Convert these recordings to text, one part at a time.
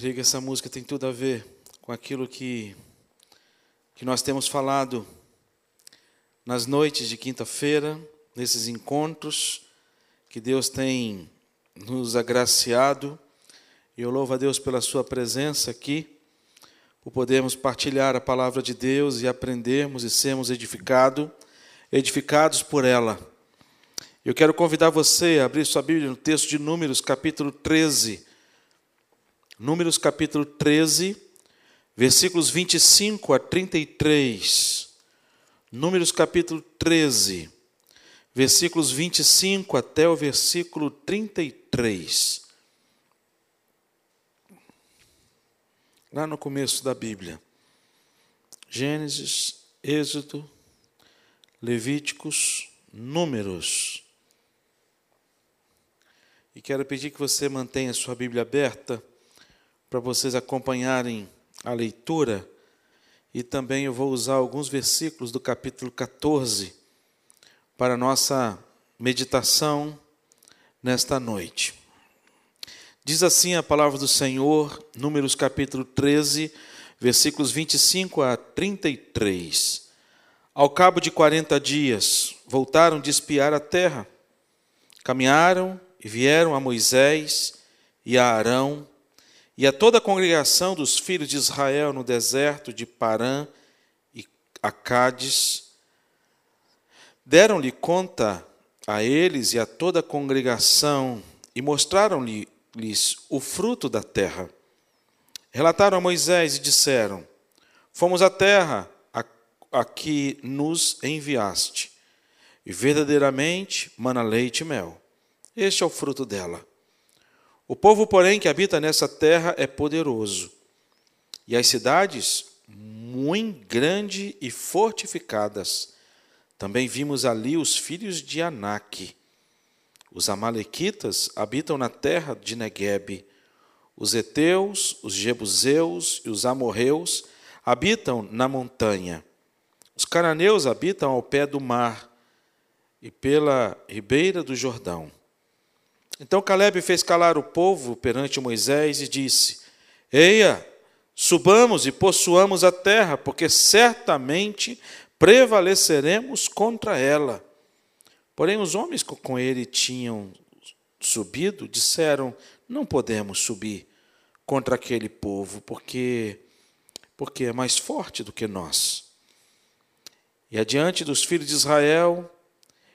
creio que essa música tem tudo a ver com aquilo que, que nós temos falado nas noites de quinta-feira, nesses encontros que Deus tem nos agraciado. E eu louvo a Deus pela Sua presença aqui, por podermos partilhar a palavra de Deus e aprendermos e sermos edificado, edificados por ela. Eu quero convidar você a abrir sua Bíblia no texto de Números, capítulo 13. Números, capítulo 13, versículos 25 a 33. Números, capítulo 13, versículos 25 até o versículo 33. Lá no começo da Bíblia. Gênesis, Êxodo, Levíticos, Números. E quero pedir que você mantenha sua Bíblia aberta para vocês acompanharem a leitura. E também eu vou usar alguns versículos do capítulo 14 para nossa meditação nesta noite. Diz assim a palavra do Senhor, Números capítulo 13, versículos 25 a 33. Ao cabo de quarenta dias, voltaram de espiar a terra. Caminharam e vieram a Moisés e a Arão e a toda a congregação dos filhos de Israel no deserto de Parã e a. Deram-lhe conta a eles e a toda a congregação e mostraram-lhes o fruto da terra. Relataram a Moisés e disseram: Fomos à terra a, a que nos enviaste, e verdadeiramente mana leite e mel. Este é o fruto dela. O povo, porém, que habita nessa terra é poderoso, e as cidades muito grandes e fortificadas. Também vimos ali os filhos de Anak. Os amalequitas habitam na terra de Negueb. Os heteus, os jebuseus e os amorreus habitam na montanha. Os cananeus habitam ao pé do mar e pela ribeira do Jordão. Então Caleb fez calar o povo perante Moisés e disse: Eia, subamos e possuamos a terra, porque certamente prevaleceremos contra ela. Porém, os homens que com ele tinham subido disseram: Não podemos subir contra aquele povo, porque porque é mais forte do que nós. E adiante dos filhos de Israel,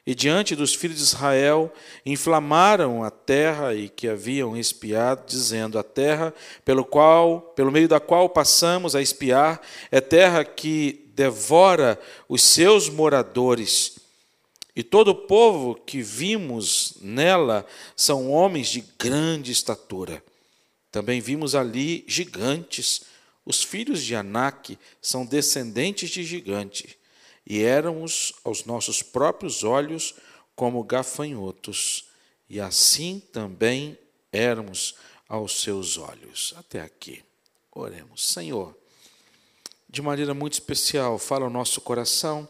e diante dos filhos de Israel, inflamaram a terra e que haviam espiado, dizendo: A terra pelo qual, pelo meio da qual passamos a espiar, é terra que devora os seus moradores. E todo o povo que vimos nela são homens de grande estatura. Também vimos ali gigantes. Os filhos de Anak são descendentes de gigantes e éramos aos nossos próprios olhos como gafanhotos, e assim também éramos aos seus olhos. Até aqui. Oremos. Senhor, de maneira muito especial, fala ao nosso coração,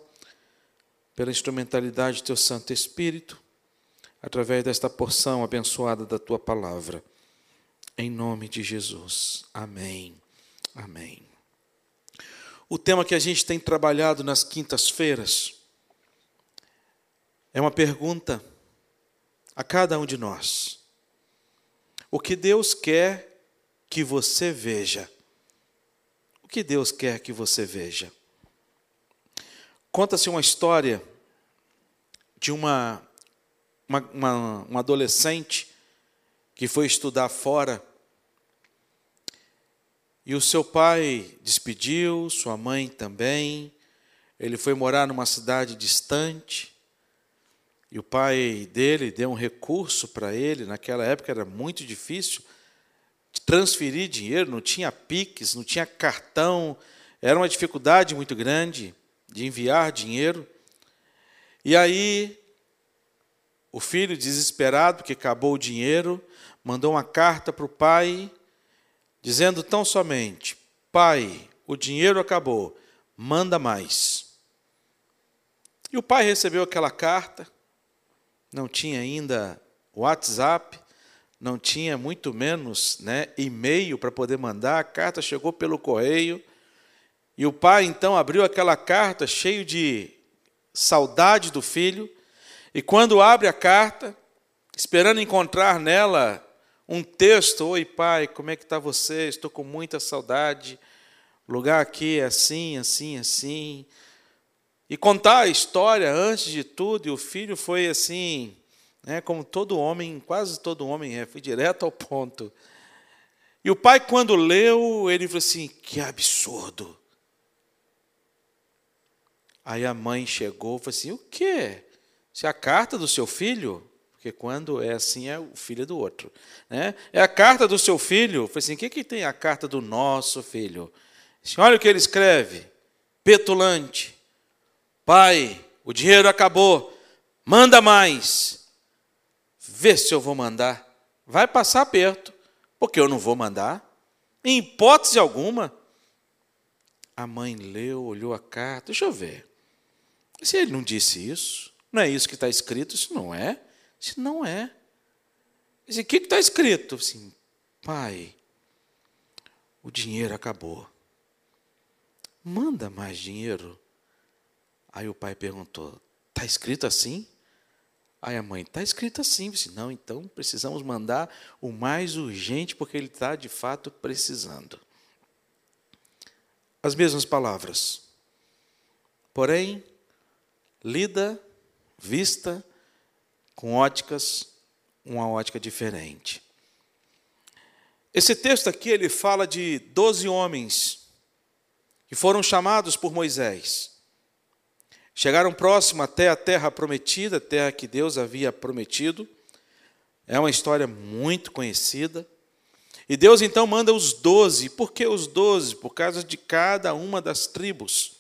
pela instrumentalidade do teu Santo Espírito, através desta porção abençoada da tua palavra. Em nome de Jesus. Amém. Amém. O tema que a gente tem trabalhado nas quintas-feiras é uma pergunta a cada um de nós. O que Deus quer que você veja? O que Deus quer que você veja? Conta-se uma história de uma, uma, uma, uma adolescente que foi estudar fora e o seu pai despediu, sua mãe também. Ele foi morar numa cidade distante. E o pai dele deu um recurso para ele. Naquela época era muito difícil transferir dinheiro, não tinha PIX, não tinha cartão. Era uma dificuldade muito grande de enviar dinheiro. E aí, o filho, desesperado, porque acabou o dinheiro, mandou uma carta para o pai dizendo tão somente: Pai, o dinheiro acabou, manda mais. E o pai recebeu aquela carta, não tinha ainda WhatsApp, não tinha muito menos né, e-mail para poder mandar, a carta chegou pelo correio. E o pai então abriu aquela carta cheio de saudade do filho, e quando abre a carta, esperando encontrar nela um texto, oi pai, como é que está você? Estou com muita saudade. O lugar aqui é assim, assim, assim. E contar a história antes de tudo, e o filho foi assim, né, como todo homem, quase todo homem é, foi direto ao ponto. E o pai, quando leu, ele falou assim: que absurdo. Aí a mãe chegou e falou assim: o quê? Se é a carta do seu filho? Porque quando é assim, é o filho do outro. Né? É a carta do seu filho. Falei assim: o que, que tem a carta do nosso filho? Assim, olha o que ele escreve: petulante. Pai, o dinheiro acabou. Manda mais. Vê se eu vou mandar. Vai passar perto, porque eu não vou mandar. Em hipótese alguma. A mãe leu, olhou a carta. Deixa eu ver. Se ele não disse isso, não é isso que está escrito, isso não é. Isso não é. Disse, o que está escrito? Assim, pai, o dinheiro acabou. Manda mais dinheiro. Aí o pai perguntou: está escrito assim? Aí a mãe: está escrito assim. Disse, não, então precisamos mandar o mais urgente, porque ele está de fato precisando. As mesmas palavras. Porém, lida, vista com óticas, uma ótica diferente. Esse texto aqui ele fala de doze homens que foram chamados por Moisés. Chegaram próximo até a terra prometida, a terra que Deus havia prometido. É uma história muito conhecida. E Deus então manda os doze. Por que os doze? Por causa de cada uma das tribos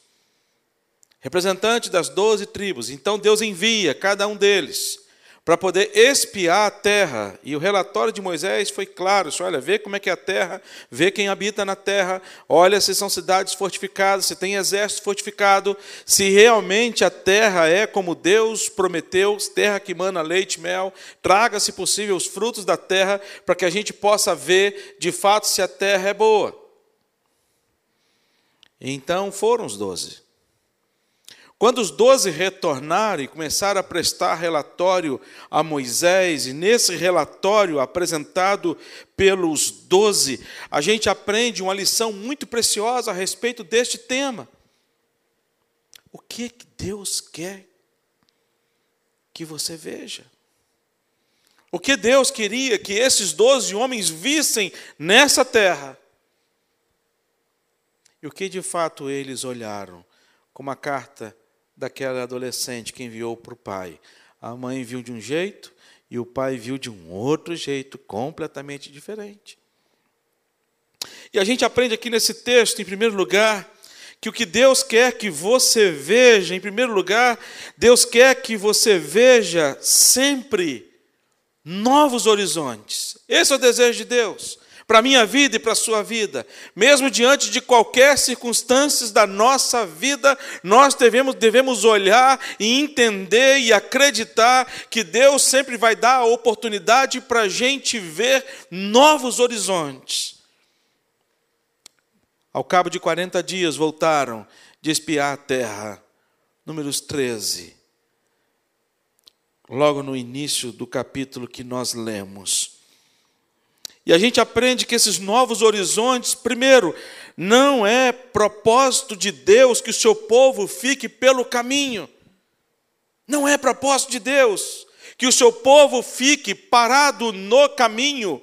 representante das doze tribos. Então Deus envia cada um deles para poder espiar a terra. E o relatório de Moisés foi claro: olha, vê como é que é a terra, vê quem habita na terra, olha se são cidades fortificadas, se tem exército fortificado, se realmente a terra é como Deus prometeu, terra que mana leite e mel, traga, se possível, os frutos da terra, para que a gente possa ver de fato se a terra é boa. Então foram os doze. Quando os doze retornaram e começaram a prestar relatório a Moisés, e nesse relatório apresentado pelos doze, a gente aprende uma lição muito preciosa a respeito deste tema. O que Deus quer que você veja? O que Deus queria que esses doze homens vissem nessa terra? E o que de fato eles olharam? Como a carta daquela adolescente que enviou para o pai. A mãe viu de um jeito e o pai viu de um outro jeito, completamente diferente. E a gente aprende aqui nesse texto, em primeiro lugar, que o que Deus quer que você veja, em primeiro lugar, Deus quer que você veja sempre novos horizontes. Esse é o desejo de Deus para a minha vida e para a sua vida. Mesmo diante de qualquer circunstância da nossa vida, nós devemos, devemos olhar e entender e acreditar que Deus sempre vai dar a oportunidade para a gente ver novos horizontes. Ao cabo de 40 dias, voltaram de espiar a terra. Números 13. Logo no início do capítulo que nós lemos. E a gente aprende que esses novos horizontes, primeiro, não é propósito de Deus que o seu povo fique pelo caminho. Não é propósito de Deus que o seu povo fique parado no caminho.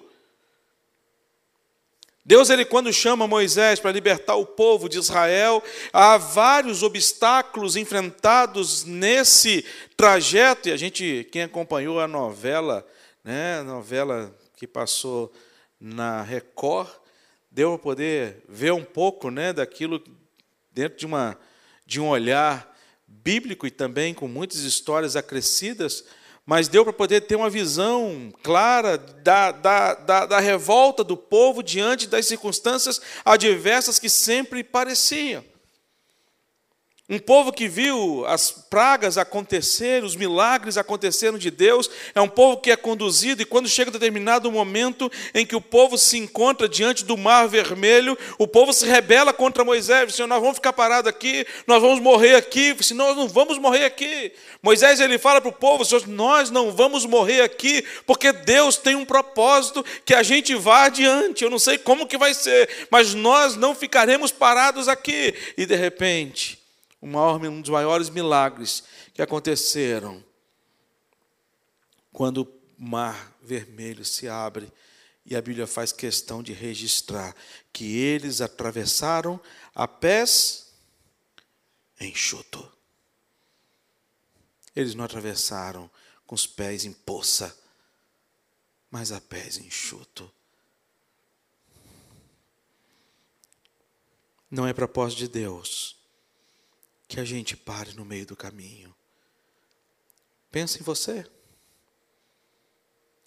Deus, ele quando chama Moisés para libertar o povo de Israel, há vários obstáculos enfrentados nesse trajeto, e a gente, quem acompanhou a novela, né, a novela que passou na Record, deu para poder ver um pouco né, daquilo dentro de, uma, de um olhar bíblico e também com muitas histórias acrescidas, mas deu para poder ter uma visão clara da, da, da, da, revolta do povo diante das circunstâncias adversas que sempre pareciam. Um povo que viu as pragas acontecer, os milagres acontecendo de Deus, é um povo que é conduzido, e quando chega determinado momento em que o povo se encontra diante do mar vermelho, o povo se rebela contra Moisés, Senhor, nós vamos ficar parados aqui, nós vamos morrer aqui, se nós não vamos morrer aqui. Moisés ele fala para o povo, Senhor, nós não vamos morrer aqui, porque Deus tem um propósito que a gente vá adiante. Eu não sei como que vai ser, mas nós não ficaremos parados aqui. E de repente, um dos maiores milagres que aconteceram quando o mar vermelho se abre e a Bíblia faz questão de registrar que eles atravessaram a pés enxuto. Eles não atravessaram com os pés em poça, mas a pés enxuto. Não é propósito de Deus que a gente pare no meio do caminho. Pense em você.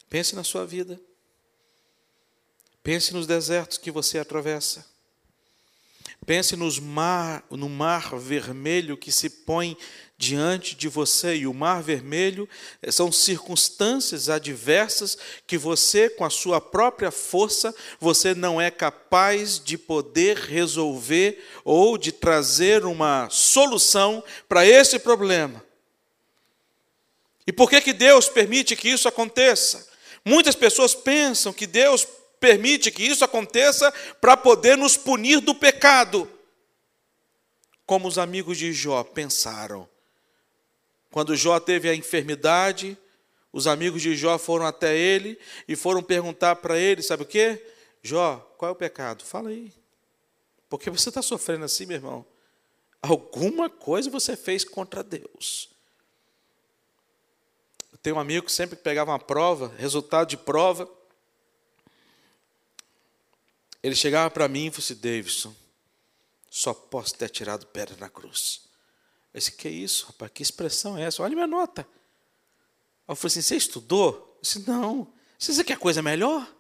Pense na sua vida. Pense nos desertos que você atravessa. Pense nos mar, no mar vermelho que se põe diante de você. E o mar vermelho eh, são circunstâncias adversas que você, com a sua própria força, você não é capaz de poder resolver ou de trazer uma solução para esse problema. E por que, que Deus permite que isso aconteça? Muitas pessoas pensam que Deus permite que isso aconteça para poder nos punir do pecado. Como os amigos de Jó pensaram. Quando Jó teve a enfermidade, os amigos de Jó foram até ele e foram perguntar para ele: sabe o que? Jó, qual é o pecado? Fala aí. Porque você está sofrendo assim, meu irmão? Alguma coisa você fez contra Deus. Eu tenho um amigo que sempre pegava uma prova, resultado de prova. Ele chegava para mim e falou assim: Davidson, só posso ter tirado pedra na cruz. Eu disse, que isso, rapaz? Que expressão é essa? Olha minha nota. Eu falei assim, você estudou? Eu disse, não. Você quer coisa melhor?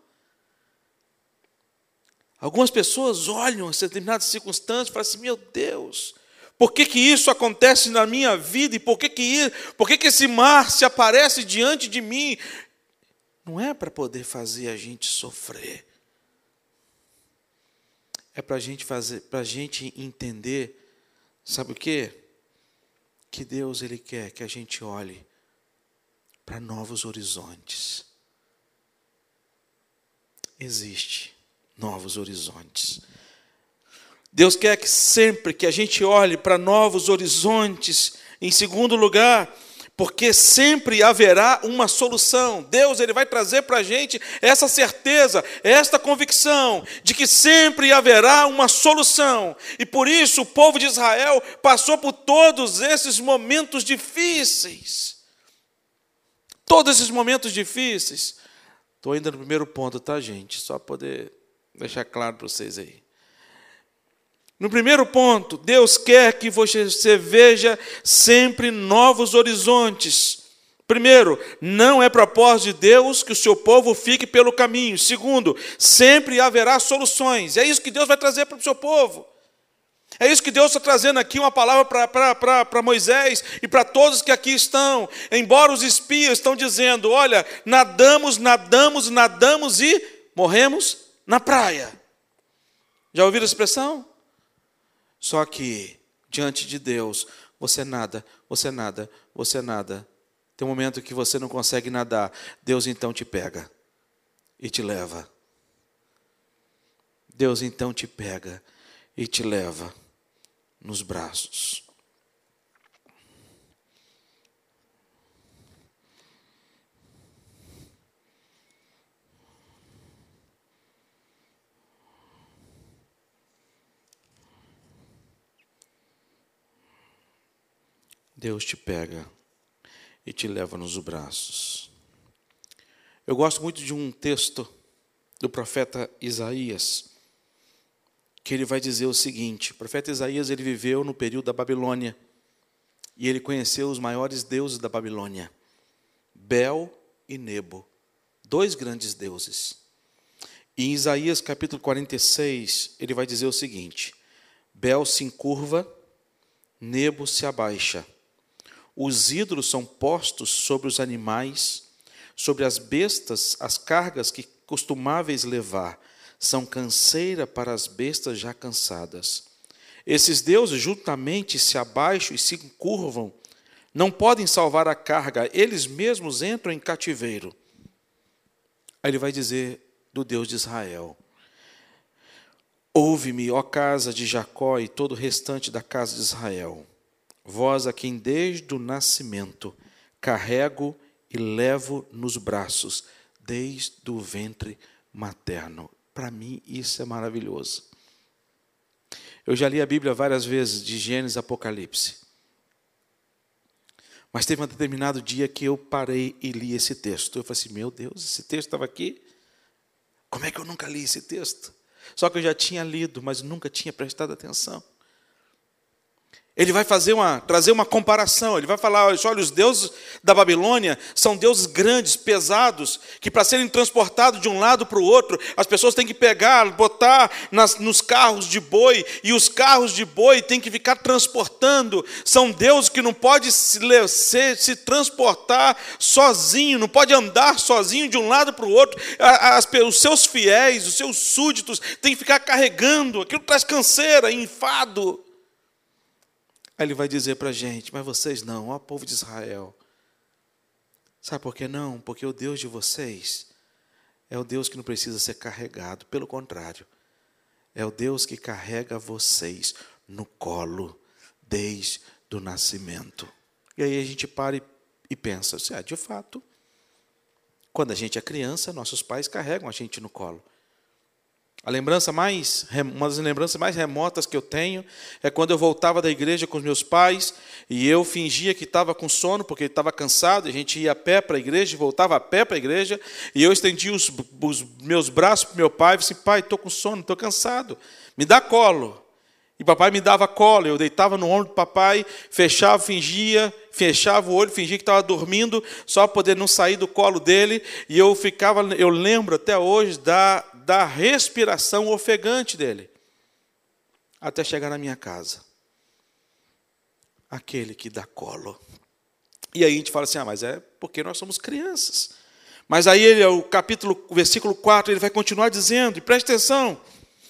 Algumas pessoas olham determinadas circunstâncias e falam assim, meu Deus, por que, que isso acontece na minha vida? E por que, que, por que, que esse mar se aparece diante de mim? Não é para poder fazer a gente sofrer. É para gente fazer, para gente entender, sabe o quê? que Deus ele quer que a gente olhe para novos horizontes. Existe novos horizontes. Deus quer que sempre que a gente olhe para novos horizontes, em segundo lugar, porque sempre haverá uma solução. Deus ele vai trazer para a gente essa certeza, esta convicção de que sempre haverá uma solução. E por isso o povo de Israel passou por todos esses momentos difíceis. Todos esses momentos difíceis. Estou ainda no primeiro ponto, tá, gente? Só poder deixar claro para vocês aí. No primeiro ponto, Deus quer que você veja sempre novos horizontes. Primeiro, não é propósito de Deus que o seu povo fique pelo caminho. Segundo, sempre haverá soluções. É isso que Deus vai trazer para o seu povo. É isso que Deus está trazendo aqui, uma palavra para Moisés e para todos que aqui estão. Embora os espias estão dizendo: olha, nadamos, nadamos, nadamos e morremos na praia. Já ouviram a expressão? Só que, diante de Deus, você nada, você nada, você nada. Tem um momento que você não consegue nadar, Deus então te pega e te leva. Deus então te pega e te leva nos braços. Deus te pega e te leva nos braços. Eu gosto muito de um texto do profeta Isaías, que ele vai dizer o seguinte: o profeta Isaías ele viveu no período da Babilônia e ele conheceu os maiores deuses da Babilônia, Bel e Nebo, dois grandes deuses. E em Isaías capítulo 46, ele vai dizer o seguinte: Bel se encurva Nebo se abaixa. Os ídolos são postos sobre os animais, sobre as bestas, as cargas que costumáveis levar, são canseira para as bestas já cansadas. Esses deuses juntamente se abaixam e se curvam, não podem salvar a carga, eles mesmos entram em cativeiro. Aí ele vai dizer do Deus de Israel: Ouve-me, ó casa de Jacó e todo o restante da casa de Israel, vós a quem desde o nascimento carrego e levo nos braços, desde o ventre materno. Para mim, isso é maravilhoso. Eu já li a Bíblia várias vezes, de Gênesis a Apocalipse. Mas teve um determinado dia que eu parei e li esse texto. Eu falei assim: meu Deus, esse texto estava aqui? Como é que eu nunca li esse texto? Só que eu já tinha lido, mas nunca tinha prestado atenção. Ele vai fazer uma, trazer uma comparação. Ele vai falar: olha, os deuses da Babilônia são deuses grandes, pesados, que para serem transportados de um lado para o outro, as pessoas têm que pegar, botar nas, nos carros de boi, e os carros de boi têm que ficar transportando. São deuses que não pode se, se, se transportar sozinho, não pode andar sozinho de um lado para o outro. As, os seus fiéis, os seus súditos, têm que ficar carregando. Aquilo traz canseira, enfado. Aí ele vai dizer para a gente: Mas vocês não, ó povo de Israel. Sabe por que não? Porque o Deus de vocês é o Deus que não precisa ser carregado, pelo contrário, é o Deus que carrega vocês no colo desde o nascimento. E aí a gente para e, pensa: assim, ah, de fato, quando a gente é criança, nossos pais carregam a gente no colo. A lembrança mais, uma das lembranças mais remotas que eu tenho é quando eu voltava da igreja com os meus pais e eu fingia que estava com sono porque estava cansado. A gente ia a pé para a igreja, voltava a pé para a igreja e eu estendi os, os meus braços para meu pai e disse: Pai, estou com sono, estou cansado, me dá colo. E papai me dava colo, eu deitava no ombro do papai, fechava, fingia, fechava o olho, fingia que estava dormindo, só para poder não sair do colo dele, e eu ficava, eu lembro até hoje da, da respiração ofegante dele, até chegar na minha casa. Aquele que dá colo. E aí a gente fala assim: ah, mas é porque nós somos crianças. Mas aí ele, o capítulo, o versículo 4, ele vai continuar dizendo, e preste atenção.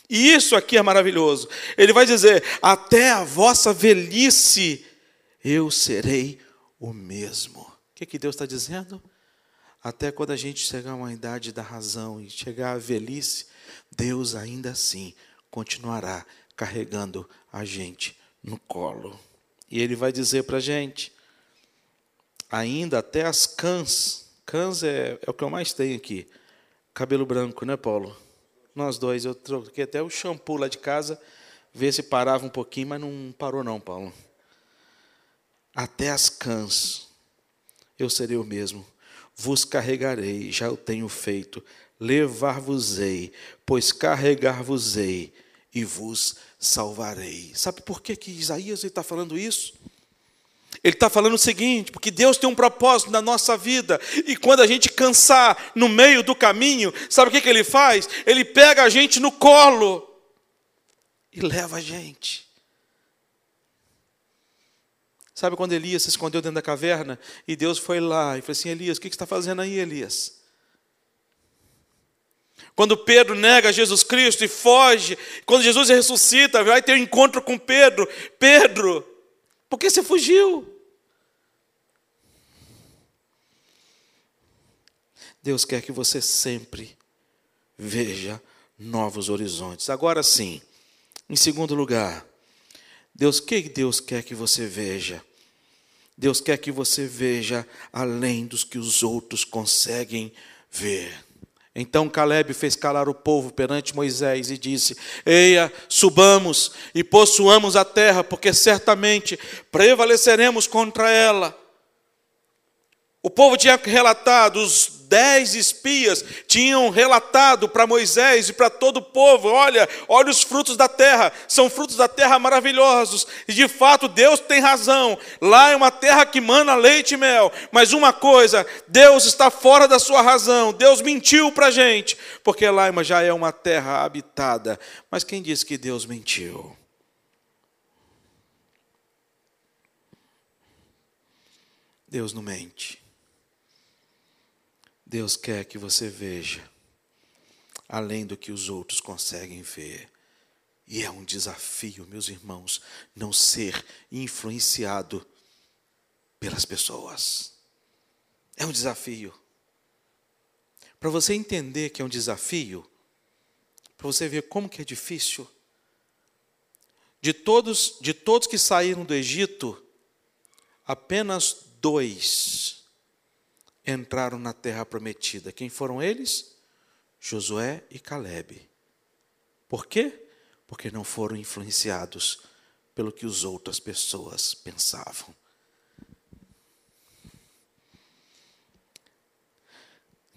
E isso aqui é maravilhoso. Ele vai dizer: Até a vossa velhice eu serei o mesmo. O que, que Deus está dizendo? Até quando a gente chegar a uma idade da razão e chegar à velhice, Deus ainda assim continuará carregando a gente no colo. E Ele vai dizer para a gente: ainda até as cãs, cãs é, é o que eu mais tenho aqui, cabelo branco, né, Paulo? Nós dois, eu troquei até o shampoo lá de casa, ver se parava um pouquinho, mas não parou não, Paulo. Até as cãs, eu serei o mesmo. Vos carregarei, já o tenho feito. Levar-vos-ei, pois carregar-vos-ei e vos salvarei. Sabe por que, que Isaías está falando isso? Ele está falando o seguinte, porque Deus tem um propósito na nossa vida, e quando a gente cansar no meio do caminho, sabe o que, que ele faz? Ele pega a gente no colo e leva a gente. Sabe quando Elias se escondeu dentro da caverna e Deus foi lá e falou assim: Elias, o que você está fazendo aí, Elias? Quando Pedro nega Jesus Cristo e foge, quando Jesus ressuscita, vai ter um encontro com Pedro: Pedro, por que você fugiu? Deus quer que você sempre veja novos horizontes. Agora sim, em segundo lugar, Deus, o que Deus quer que você veja? Deus quer que você veja além dos que os outros conseguem ver. Então Caleb fez calar o povo perante Moisés e disse: Eia, subamos e possuamos a terra, porque certamente prevaleceremos contra ela. O povo tinha relatado, os dez espias tinham relatado para Moisés e para todo o povo: olha, olha os frutos da terra, são frutos da terra maravilhosos. E de fato Deus tem razão. Lá é uma terra que mana leite e mel. Mas uma coisa, Deus está fora da sua razão. Deus mentiu para a gente, porque lá já é uma terra habitada. Mas quem disse que Deus mentiu? Deus não mente. Deus quer que você veja além do que os outros conseguem ver. E é um desafio, meus irmãos, não ser influenciado pelas pessoas. É um desafio. Para você entender que é um desafio, para você ver como que é difícil, de todos, de todos que saíram do Egito, apenas dois entraram na terra prometida. Quem foram eles? Josué e Caleb. Por quê? Porque não foram influenciados pelo que as outras pessoas pensavam.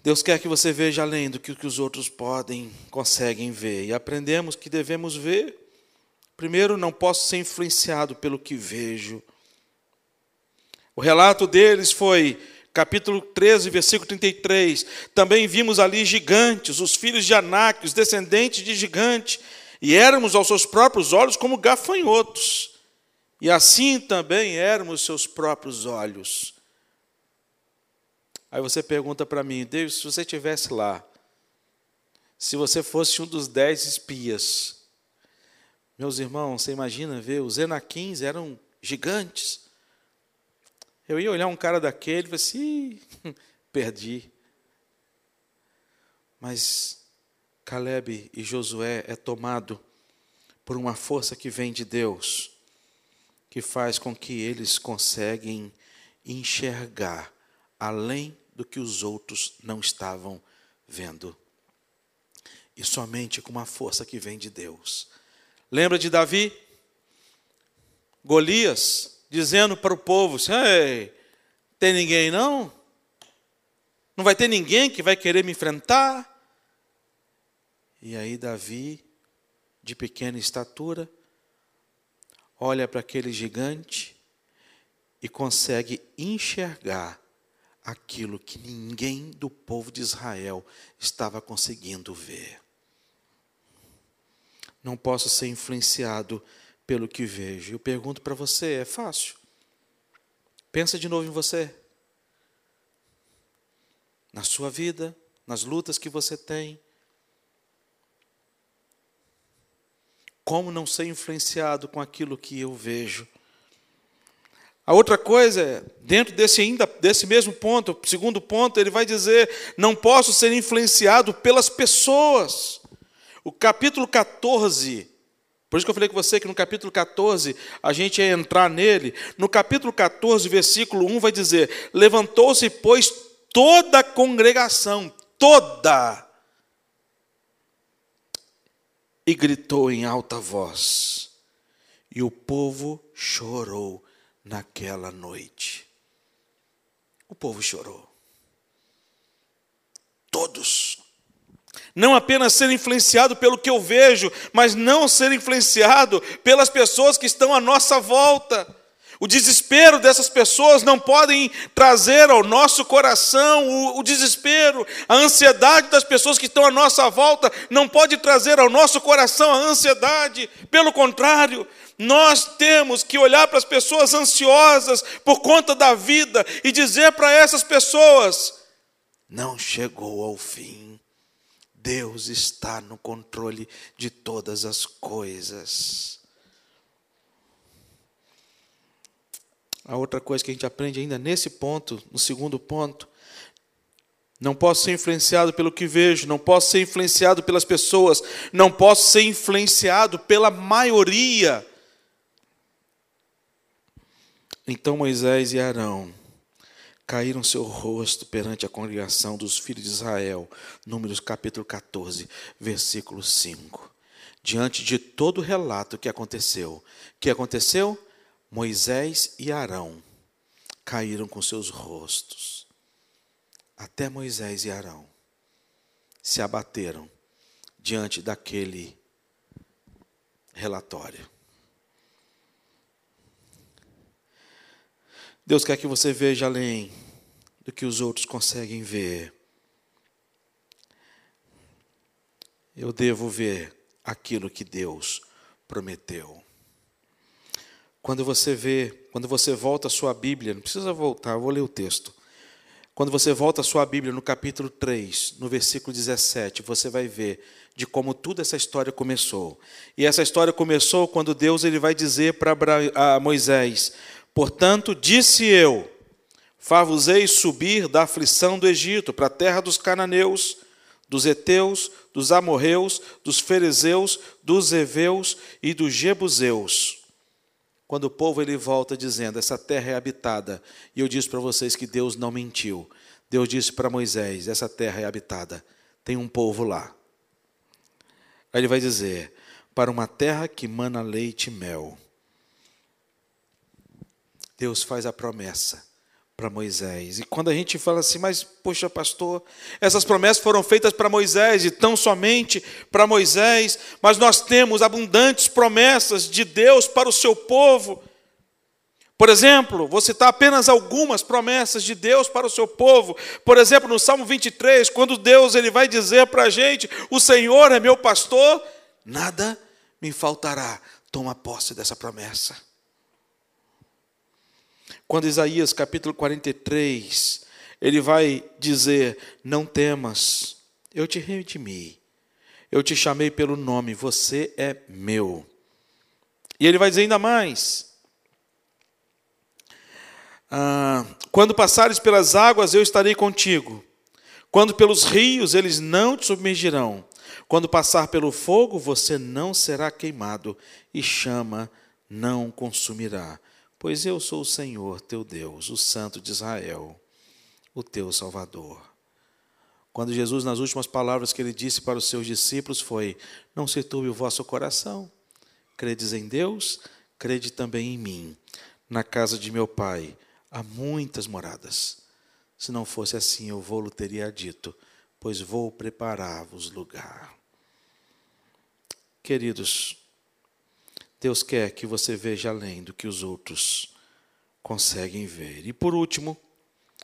Deus quer que você veja além do que os outros podem, conseguem ver. E aprendemos que devemos ver. Primeiro, não posso ser influenciado pelo que vejo. O relato deles foi capítulo 13, versículo 33. Também vimos ali gigantes, os filhos de Anak, os descendentes de gigante, e éramos aos seus próprios olhos como gafanhotos. E assim também éramos seus próprios olhos. Aí você pergunta para mim, Deus, se você estivesse lá, se você fosse um dos dez espias, meus irmãos, você imagina ver, os Enaquins eram gigantes. Eu ia olhar um cara daquele e falei assim, perdi. Mas Caleb e Josué é tomado por uma força que vem de Deus, que faz com que eles conseguem enxergar além do que os outros não estavam vendo. E somente com uma força que vem de Deus. Lembra de Davi? Golias dizendo para o povo: Ei, tem ninguém não? Não vai ter ninguém que vai querer me enfrentar? E aí, Davi, de pequena estatura, olha para aquele gigante e consegue enxergar aquilo que ninguém do povo de Israel estava conseguindo ver. Não posso ser influenciado pelo que vejo. Eu pergunto para você: é fácil? Pensa de novo em você. Na sua vida, nas lutas que você tem. Como não ser influenciado com aquilo que eu vejo? A outra coisa é, dentro desse ainda desse mesmo ponto, segundo ponto, ele vai dizer: não posso ser influenciado pelas pessoas. O capítulo 14 por isso que eu falei com você que no capítulo 14 a gente ia entrar nele. No capítulo 14, versículo 1 vai dizer: Levantou-se, pois, toda a congregação, toda, e gritou em alta voz, e o povo chorou naquela noite. O povo chorou. Todos não apenas ser influenciado pelo que eu vejo, mas não ser influenciado pelas pessoas que estão à nossa volta. O desespero dessas pessoas não podem trazer ao nosso coração o, o, desespero, a ansiedade das pessoas que estão à nossa volta não pode trazer ao nosso coração a ansiedade. Pelo contrário, nós temos que olhar para as pessoas ansiosas por conta da vida e dizer para essas pessoas: não chegou ao fim. Deus está no controle de todas as coisas. A outra coisa que a gente aprende ainda nesse ponto, no segundo ponto, não posso ser influenciado pelo que vejo, não posso ser influenciado pelas pessoas, não posso ser influenciado pela maioria. Então Moisés e Arão caíram seu rosto perante a congregação dos filhos de Israel. Números capítulo 14, versículo 5. Diante de todo o relato que aconteceu. Que aconteceu? Moisés e Arão caíram com seus rostos. Até Moisés e Arão se abateram diante daquele relatório. Deus quer que você veja além do que os outros conseguem ver. Eu devo ver aquilo que Deus prometeu. quando você vê, quando você volta a sua Bíblia, não precisa voltar, eu vou ler o texto. Quando você volta a sua Bíblia no capítulo 3, no versículo 17, você vai ver de como toda essa história começou. E essa história começou quando Deus ele vai dizer para Moisés: Portanto, disse eu, far-vos-ei subir da aflição do Egito para a terra dos cananeus, dos heteus, dos amorreus, dos ferezeus, dos heveus e dos jebuseus. Quando o povo ele volta dizendo: essa terra é habitada, e eu disse para vocês que Deus não mentiu. Deus disse para Moisés: essa terra é habitada, tem um povo lá. Aí ele vai dizer: para uma terra que mana leite e mel. Deus faz a promessa para Moisés. E quando a gente fala assim, mas poxa, pastor, essas promessas foram feitas para Moisés e tão somente para Moisés, mas nós temos abundantes promessas de Deus para o seu povo. Por exemplo, vou citar apenas algumas promessas de Deus para o seu povo. Por exemplo, no Salmo 23, quando Deus ele vai dizer para a gente: O Senhor é meu pastor, nada me faltará. Toma posse dessa promessa. Quando Isaías capítulo 43, ele vai dizer: Não temas, eu te redimi, eu te chamei pelo nome, você é meu. E ele vai dizer ainda mais: ah, Quando passares pelas águas, eu estarei contigo. Quando pelos rios, eles não te submergirão. Quando passar pelo fogo, você não será queimado, e chama não consumirá. Pois eu sou o Senhor teu Deus, o Santo de Israel, o teu Salvador. Quando Jesus, nas últimas palavras que ele disse para os seus discípulos, foi: Não se turbe o vosso coração, credes em Deus, crede também em mim. Na casa de meu pai há muitas moradas. Se não fosse assim, eu vou-lo teria dito, pois vou preparar-vos lugar. Queridos, Deus quer que você veja além do que os outros conseguem ver. E por último,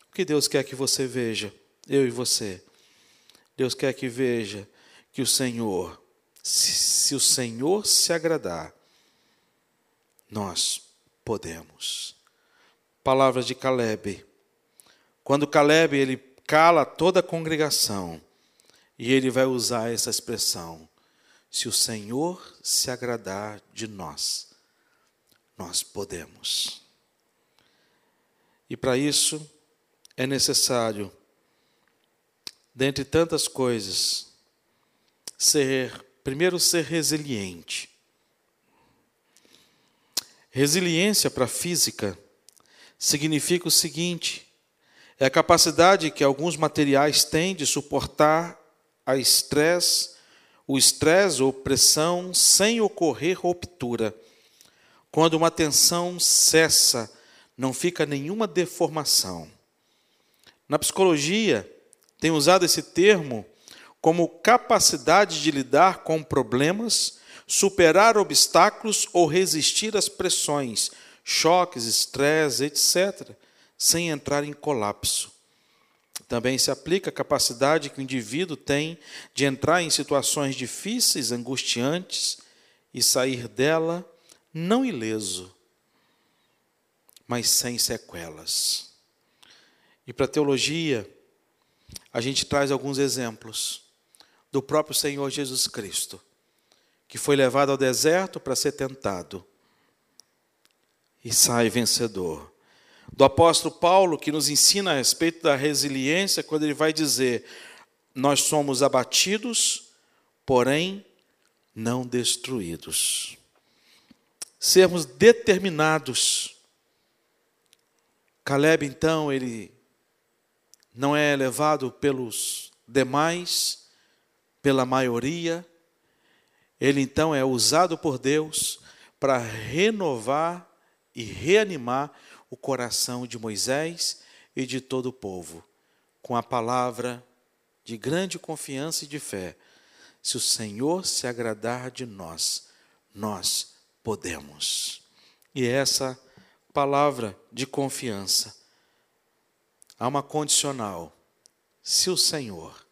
o que Deus quer que você veja, eu e você? Deus quer que veja que o Senhor, se, se o Senhor se agradar, nós podemos. Palavras de Caleb. Quando Caleb ele cala toda a congregação e ele vai usar essa expressão: se o Senhor se agradar de nós, nós podemos. E para isso é necessário, dentre tantas coisas, ser, primeiro, ser resiliente. Resiliência para a física significa o seguinte: é a capacidade que alguns materiais têm de suportar a estresse o estresse ou pressão sem ocorrer ruptura. Quando uma tensão cessa, não fica nenhuma deformação. Na psicologia, tem usado esse termo como capacidade de lidar com problemas, superar obstáculos ou resistir às pressões, choques, estresse, etc., sem entrar em colapso. Também se aplica a capacidade que o indivíduo tem de entrar em situações difíceis, angustiantes e sair dela não ileso, mas sem sequelas. E para a teologia, a gente traz alguns exemplos do próprio Senhor Jesus Cristo, que foi levado ao deserto para ser tentado e sai vencedor do apóstolo Paulo, que nos ensina a respeito da resiliência, quando ele vai dizer: Nós somos abatidos, porém não destruídos. Sermos determinados. Caleb, então, ele não é levado pelos demais, pela maioria, ele então é usado por Deus para renovar e reanimar o coração de Moisés e de todo o povo, com a palavra de grande confiança e de fé. Se o Senhor se agradar de nós, nós podemos. E essa palavra de confiança há uma condicional. Se o Senhor.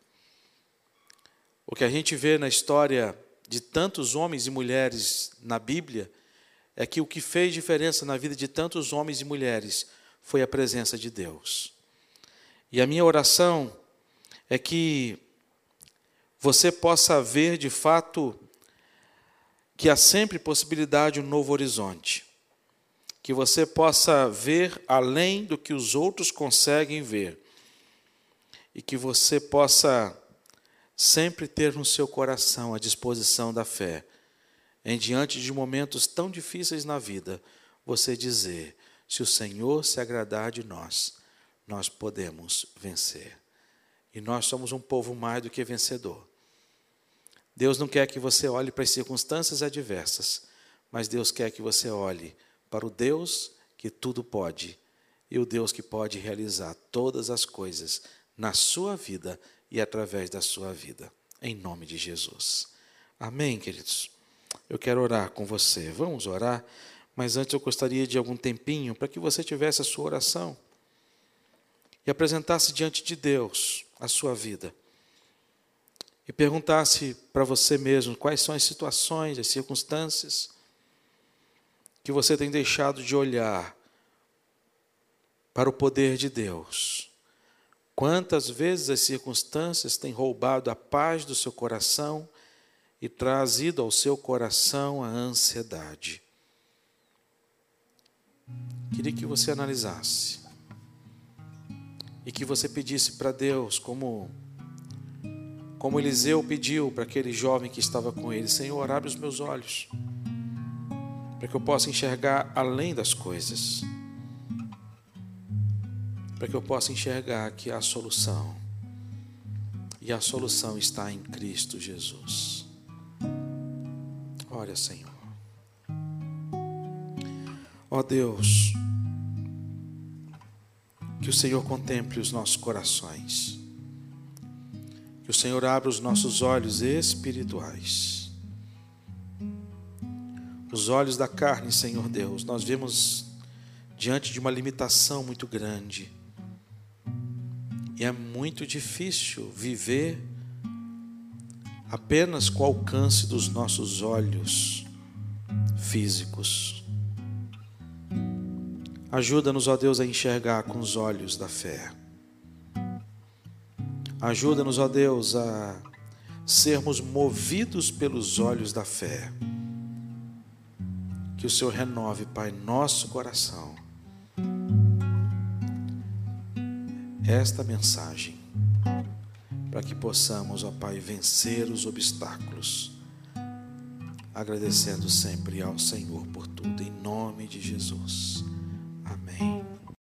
O que a gente vê na história de tantos homens e mulheres na Bíblia é que o que fez diferença na vida de tantos homens e mulheres foi a presença de Deus. E a minha oração é que você possa ver de fato que há sempre possibilidade de um novo horizonte. Que você possa ver além do que os outros conseguem ver. E que você possa sempre ter no seu coração a disposição da fé. Em diante de momentos tão difíceis na vida, você dizer: se o Senhor se agradar de nós, nós podemos vencer. E nós somos um povo mais do que vencedor. Deus não quer que você olhe para as circunstâncias adversas, mas Deus quer que você olhe para o Deus que tudo pode e o Deus que pode realizar todas as coisas na sua vida e através da sua vida. Em nome de Jesus. Amém, queridos? Eu quero orar com você. Vamos orar, mas antes eu gostaria de algum tempinho para que você tivesse a sua oração e apresentasse diante de Deus a sua vida e perguntasse para você mesmo quais são as situações, as circunstâncias que você tem deixado de olhar para o poder de Deus. Quantas vezes as circunstâncias têm roubado a paz do seu coração e trazido ao seu coração a ansiedade? Queria que você analisasse e que você pedisse para Deus, como como Eliseu pediu para aquele jovem que estava com ele: Senhor, abre os meus olhos, para que eu possa enxergar além das coisas, para que eu possa enxergar que há solução, e a solução está em Cristo Jesus. Olha, Senhor. Ó Deus, que o Senhor contemple os nossos corações que o Senhor abra os nossos olhos espirituais. Os olhos da carne, Senhor Deus, nós vemos diante de uma limitação muito grande. E é muito difícil viver apenas com o alcance dos nossos olhos físicos. Ajuda-nos, ó Deus, a enxergar com os olhos da fé. Ajuda-nos, ó Deus, a sermos movidos pelos olhos da fé. Que o Senhor renove, Pai, nosso coração. Esta mensagem, para que possamos, ó Pai, vencer os obstáculos, agradecendo sempre ao Senhor por tudo, em nome de Jesus. Amém.